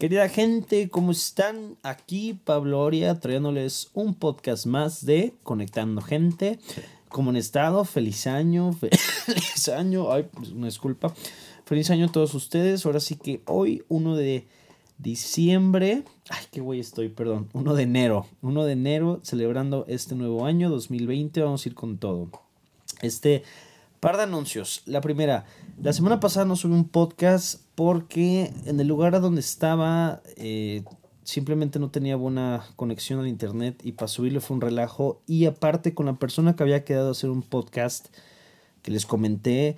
Querida gente, ¿cómo están? Aquí Pablo Oria trayéndoles un podcast más de Conectando Gente. ¿Cómo han estado? Feliz año, feliz año. Ay, pues, una disculpa. Feliz año a todos ustedes. Ahora sí que hoy, 1 de diciembre. Ay, qué güey estoy, perdón. 1 de enero. 1 de enero, celebrando este nuevo año 2020. Vamos a ir con todo. Este Par de anuncios. La primera, la semana pasada no subí un podcast porque en el lugar donde estaba eh, simplemente no tenía buena conexión al internet y para subirlo fue un relajo. Y aparte con la persona que había quedado a hacer un podcast que les comenté,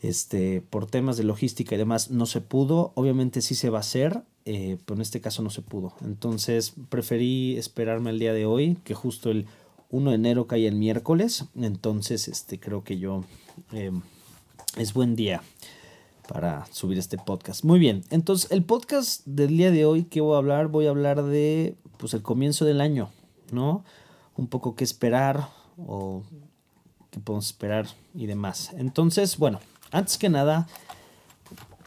este, por temas de logística y demás, no se pudo. Obviamente sí se va a hacer, eh, pero en este caso no se pudo. Entonces preferí esperarme al día de hoy, que justo el 1 de enero cae el miércoles. Entonces, este, creo que yo Em, es buen día para subir este podcast. Muy bien, entonces el podcast del día de hoy que voy a hablar, voy a hablar de pues el comienzo del año, ¿no? Un poco qué esperar o qué podemos esperar y demás. Entonces, bueno, antes que nada,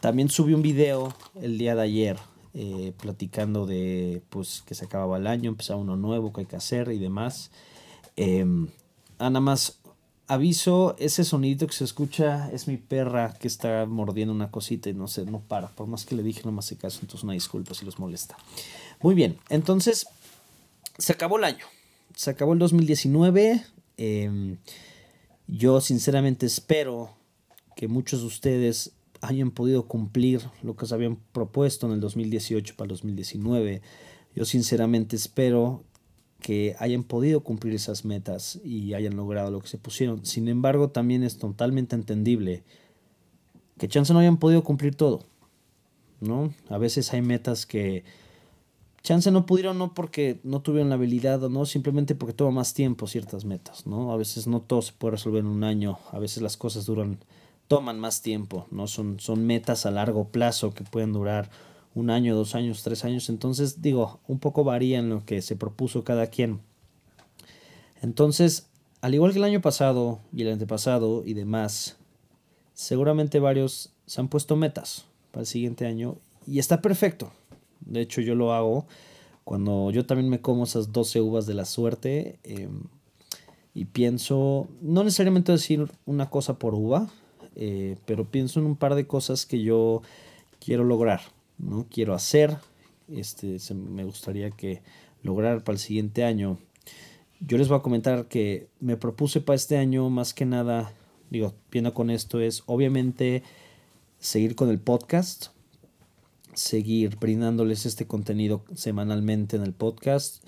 también subí un video el día de ayer eh, platicando de pues que se acababa el año, empezaba uno nuevo que hay que hacer y demás. Eh, nada más aviso, ese sonido que se escucha es mi perra que está mordiendo una cosita y no sé, no para. Por más que le dije, no me hace caso, entonces una disculpa si los molesta. Muy bien, entonces se acabó el año. Se acabó el 2019. Em, yo sinceramente espero que muchos de ustedes hayan podido cumplir lo que se habían propuesto en el 2018 para el 2019. Yo sinceramente espero que hayan podido cumplir esas metas y hayan logrado lo que se pusieron. Sin embargo, también es totalmente entendible que chance no hayan podido cumplir todo. ¿no? A veces hay metas que chance no pudieron no porque no tuvieron la habilidad o no, simplemente porque toma más tiempo ciertas metas, ¿no? A veces no todo se puede resolver en un año, a veces las cosas duran toman más tiempo, ¿no? Son son metas a largo plazo que pueden durar un año, dos años, tres años. Entonces, digo, un poco varía en lo que se propuso cada quien. Entonces, al igual que el año pasado y el antepasado y demás, seguramente varios se han puesto metas para el siguiente año y está perfecto. De hecho, yo lo hago cuando yo también me como esas 12 uvas de la suerte em, y pienso, no necesariamente decir una cosa por uva, eh, pero pienso en un par de cosas que yo quiero lograr. ¿No? quiero hacer, este, me gustaría que lograr para el siguiente año. Yo les voy a comentar que me propuse para este año más que nada, digo, viendo con esto es obviamente seguir con el podcast, seguir brindándoles este contenido semanalmente en el podcast.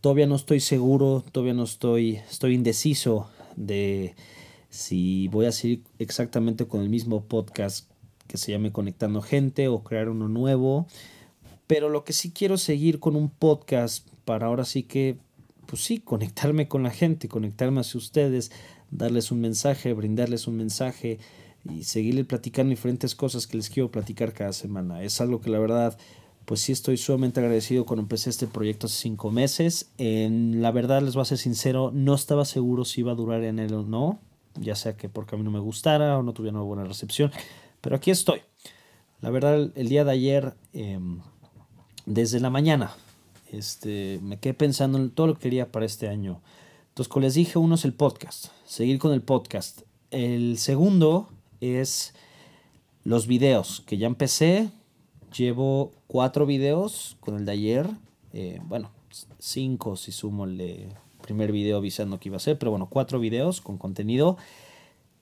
Todavía no estoy seguro, todavía no estoy, estoy indeciso de si voy a seguir exactamente con el mismo podcast que se llame Conectando Gente o crear uno nuevo. Pero lo que sí quiero seguir con un podcast para ahora sí que, pues sí, conectarme con la gente, conectarme hacia ustedes, darles un mensaje, brindarles un mensaje y seguirle platicando diferentes cosas que les quiero platicar cada semana. Es algo que la verdad, pues sí estoy sumamente agradecido cuando empecé este proyecto hace cinco meses. En la verdad, les voy a ser sincero, no estaba seguro si iba a durar en él o no, ya sea que porque a mí no me gustara o no tuviera una buena recepción. Pero aquí estoy. La verdad, el día de ayer, em, desde la mañana, este, me quedé pensando en todo lo que quería para este año. Entonces, como les dije, uno es el podcast, seguir con el podcast. El segundo es los videos, que ya empecé. Llevo cuatro videos con el de ayer. Eh, bueno, cinco si sumo el primer video avisando que iba a ser, pero bueno, cuatro videos con contenido.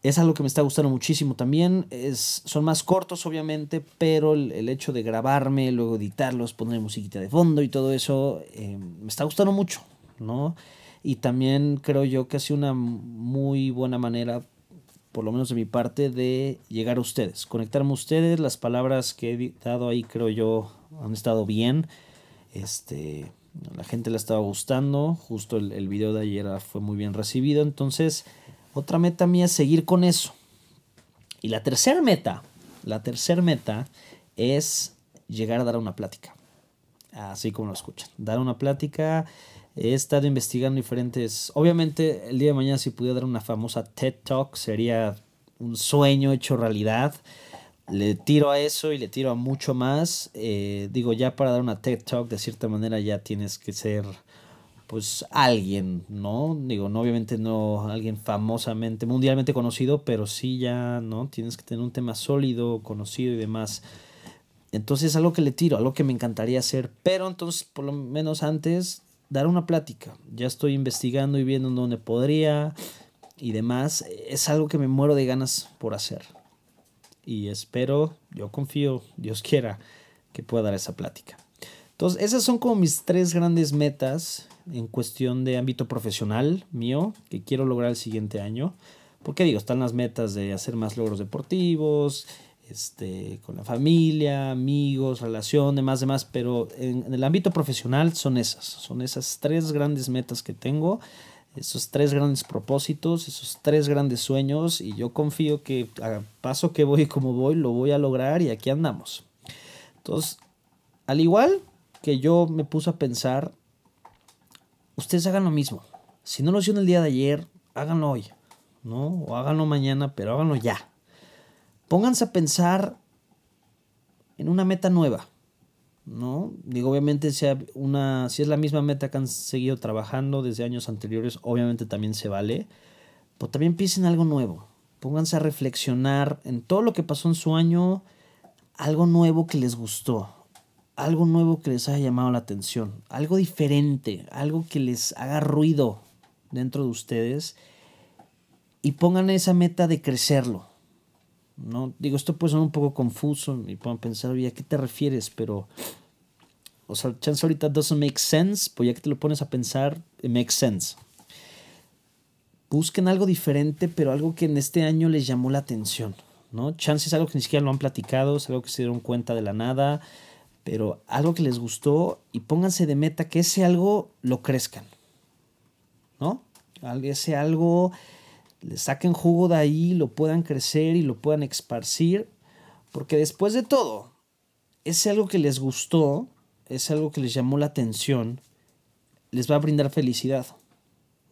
Es algo que me está gustando muchísimo también. Es, son más cortos, obviamente, pero el, hecho de grabarme, luego editarlos, poner musiquita de fondo y todo eso, eh, me está gustando mucho, ¿no? Y también creo yo que ha sido una muy buena manera, por lo menos de mi parte, de llegar a ustedes, conectarme a ustedes. Las palabras que he dado ahí, creo yo, han estado bien. Este, la gente le estaba gustando. Justo el, el video de ayer fue muy bien recibido. Entonces otra meta mía es seguir con eso. Y la tercera meta, la tercera meta es llegar a dar una plática. Así como lo escuchan. Dar una plática. He estado investigando diferentes. Obviamente, el día de mañana, si pudiera dar una famosa TED Talk, sería un sueño hecho realidad. le tiro a eso y le tiro a mucho más. Eh, digo, ya para dar una TED Talk, de cierta manera ya tienes que ser pues alguien, ¿no? Digo, no obviamente no alguien famosamente, mundialmente conocido, pero sí ya, ¿no? Tienes que tener un tema sólido, conocido y demás. Entonces es algo que le tiro, algo que me encantaría hacer, pero entonces por lo menos antes dar una plática. Ya estoy investigando y viendo dónde podría y demás. Es algo que me muero de ganas por hacer. Y espero, yo confío, Dios quiera, que pueda dar esa plática. Entonces, esas son como mis tres grandes metas en cuestión de ámbito profesional mío que quiero lograr el siguiente año. Porque digo, están las metas de hacer más logros deportivos, este, con la familia, amigos, relación, demás, demás, pero en, el ámbito profesional son esas, son esas tres grandes metas que tengo, esos tres grandes propósitos, esos tres grandes sueños y yo confío que a paso que voy como voy lo voy a lograr y aquí andamos. Entonces, al igual que yo me puse a pensar, ustedes hagan lo mismo. Si no lo hicieron el día de ayer, háganlo hoy, ¿no? O háganlo mañana, pero háganlo ya. Pónganse a pensar en una meta nueva, ¿no? Digo, obviamente si, una, si es la misma meta que han seguido trabajando desde años anteriores, obviamente también se vale, pero también piensen algo nuevo. Pónganse a reflexionar en todo lo que pasó en su año, algo nuevo que les gustó, algo nuevo que les haya llamado la atención, algo diferente, algo que les haga ruido dentro de ustedes y pongan esa meta de crecerlo, ¿no? Digo, esto puede sonar un poco confuso y pueden pensar, oye, ¿a qué te refieres? Pero, o sea, chance ahorita doesn't make sense, pues ya que te lo pones a pensar, it makes sense. Busquen algo diferente, pero algo que en este año les llamó la atención, ¿no? Chance es algo que ni siquiera lo han platicado, es algo que se dieron cuenta de la nada, pero algo que les gustó y pónganse de meta que ese algo lo crezcan, ¿no? Ese algo le saquen jugo de ahí, lo puedan crecer y lo puedan esparcir, porque después de todo, es algo que les gustó, es algo que les llamó la atención, les va a brindar felicidad,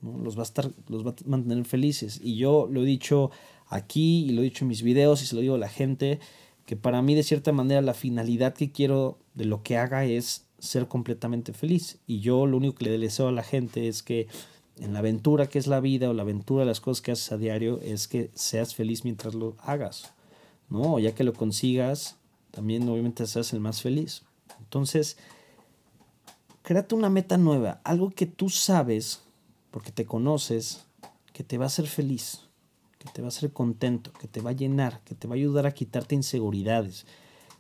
los, va a estar, los va a mantener felices. Y yo lo he dicho aquí y lo he dicho en mis videos y se lo digo a la gente, que para mí de cierta manera la finalidad que quiero de lo que haga es ser completamente feliz. Y yo lo único que le deseo a la gente es que en la aventura que es la vida o la aventura de las cosas que haces a diario es que seas feliz mientras lo hagas, ¿no? Ya que lo consigas, también obviamente seas el más feliz. Entonces, créate una meta nueva, algo que tú sabes, porque te conoces, que te va a hacer feliz, que te va a hacer contento, que te va a llenar, que te va a ayudar a quitarte inseguridades,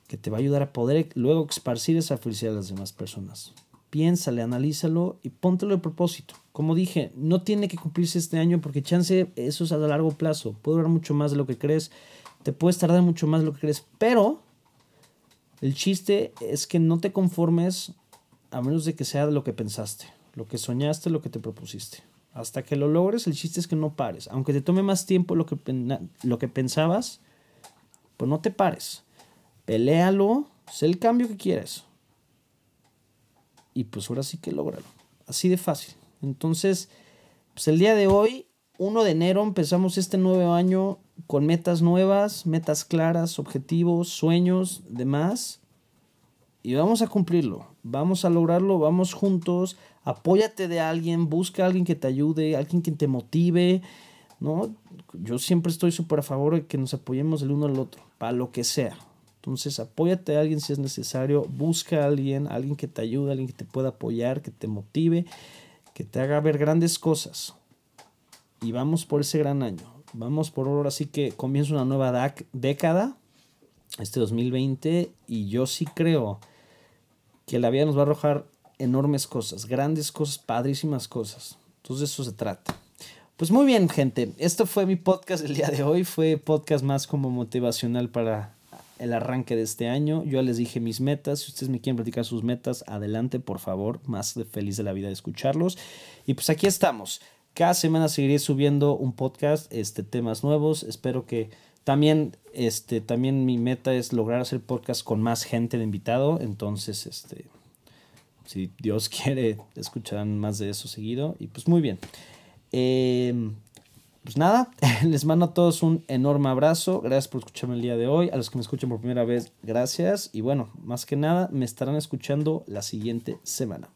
que te va a ayudar a poder luego esparcir esa felicidad a las demás personas piénsale, analízalo y póntelo de propósito. Como dije, no tiene que cumplirse este año porque chance eso es a largo plazo. Puede durar mucho más de lo que crees, te puedes tardar mucho más de lo que crees, pero el chiste es que no te conformes a menos de que sea lo que pensaste, lo que soñaste, lo que te propusiste. Hasta que lo logres, el chiste es que no pares. Aunque te tome más tiempo lo que, lo que pensabas, pues no te pares. Peléalo, sé el cambio que quieres y pues ahora sí que lograrlo. Así de fácil. Entonces, pues el día de hoy, 1 de enero, empezamos este nuevo año con metas nuevas, metas claras, objetivos, sueños, demás. Y vamos a cumplirlo, vamos a lograrlo, vamos juntos, apóyate de alguien, busca a alguien que te ayude, alguien que te motive, ¿no? Yo siempre estoy súper a favor de que nos apoyemos el uno al otro, para lo que sea, entonces, apóyate a alguien si es necesario, busca a alguien, alguien que te ayude, alguien que te pueda apoyar, que te motive, que te haga ver grandes cosas. Y vamos por ese gran año. Vamos por ahora sí que comienza una nueva década, este 2020, y yo sí creo que la vida nos va a arrojar enormes cosas, grandes cosas, padrísimas cosas. Entonces, eso se trata. Pues muy bien, gente. Esto fue mi podcast el día de hoy. Fue podcast más como motivacional para el arranque de este año. Yo les dije mis metas. Si ustedes me quieren platicar sus metas, adelante, por favor. Más de feliz de la vida de escucharlos. Y pues aquí estamos. Cada semana seguiré subiendo un podcast, este, temas nuevos. Espero que también, este, también mi meta es lograr hacer podcast con más gente de invitado. Entonces, este, si Dios quiere, escucharán más de eso seguido. Y pues muy bien. Em, pues nada, les mando a todos un enorme abrazo. Gracias por escucharme el día de hoy. A los que me escuchan por primera vez, gracias. Y bueno, más que nada, me estarán escuchando la siguiente semana.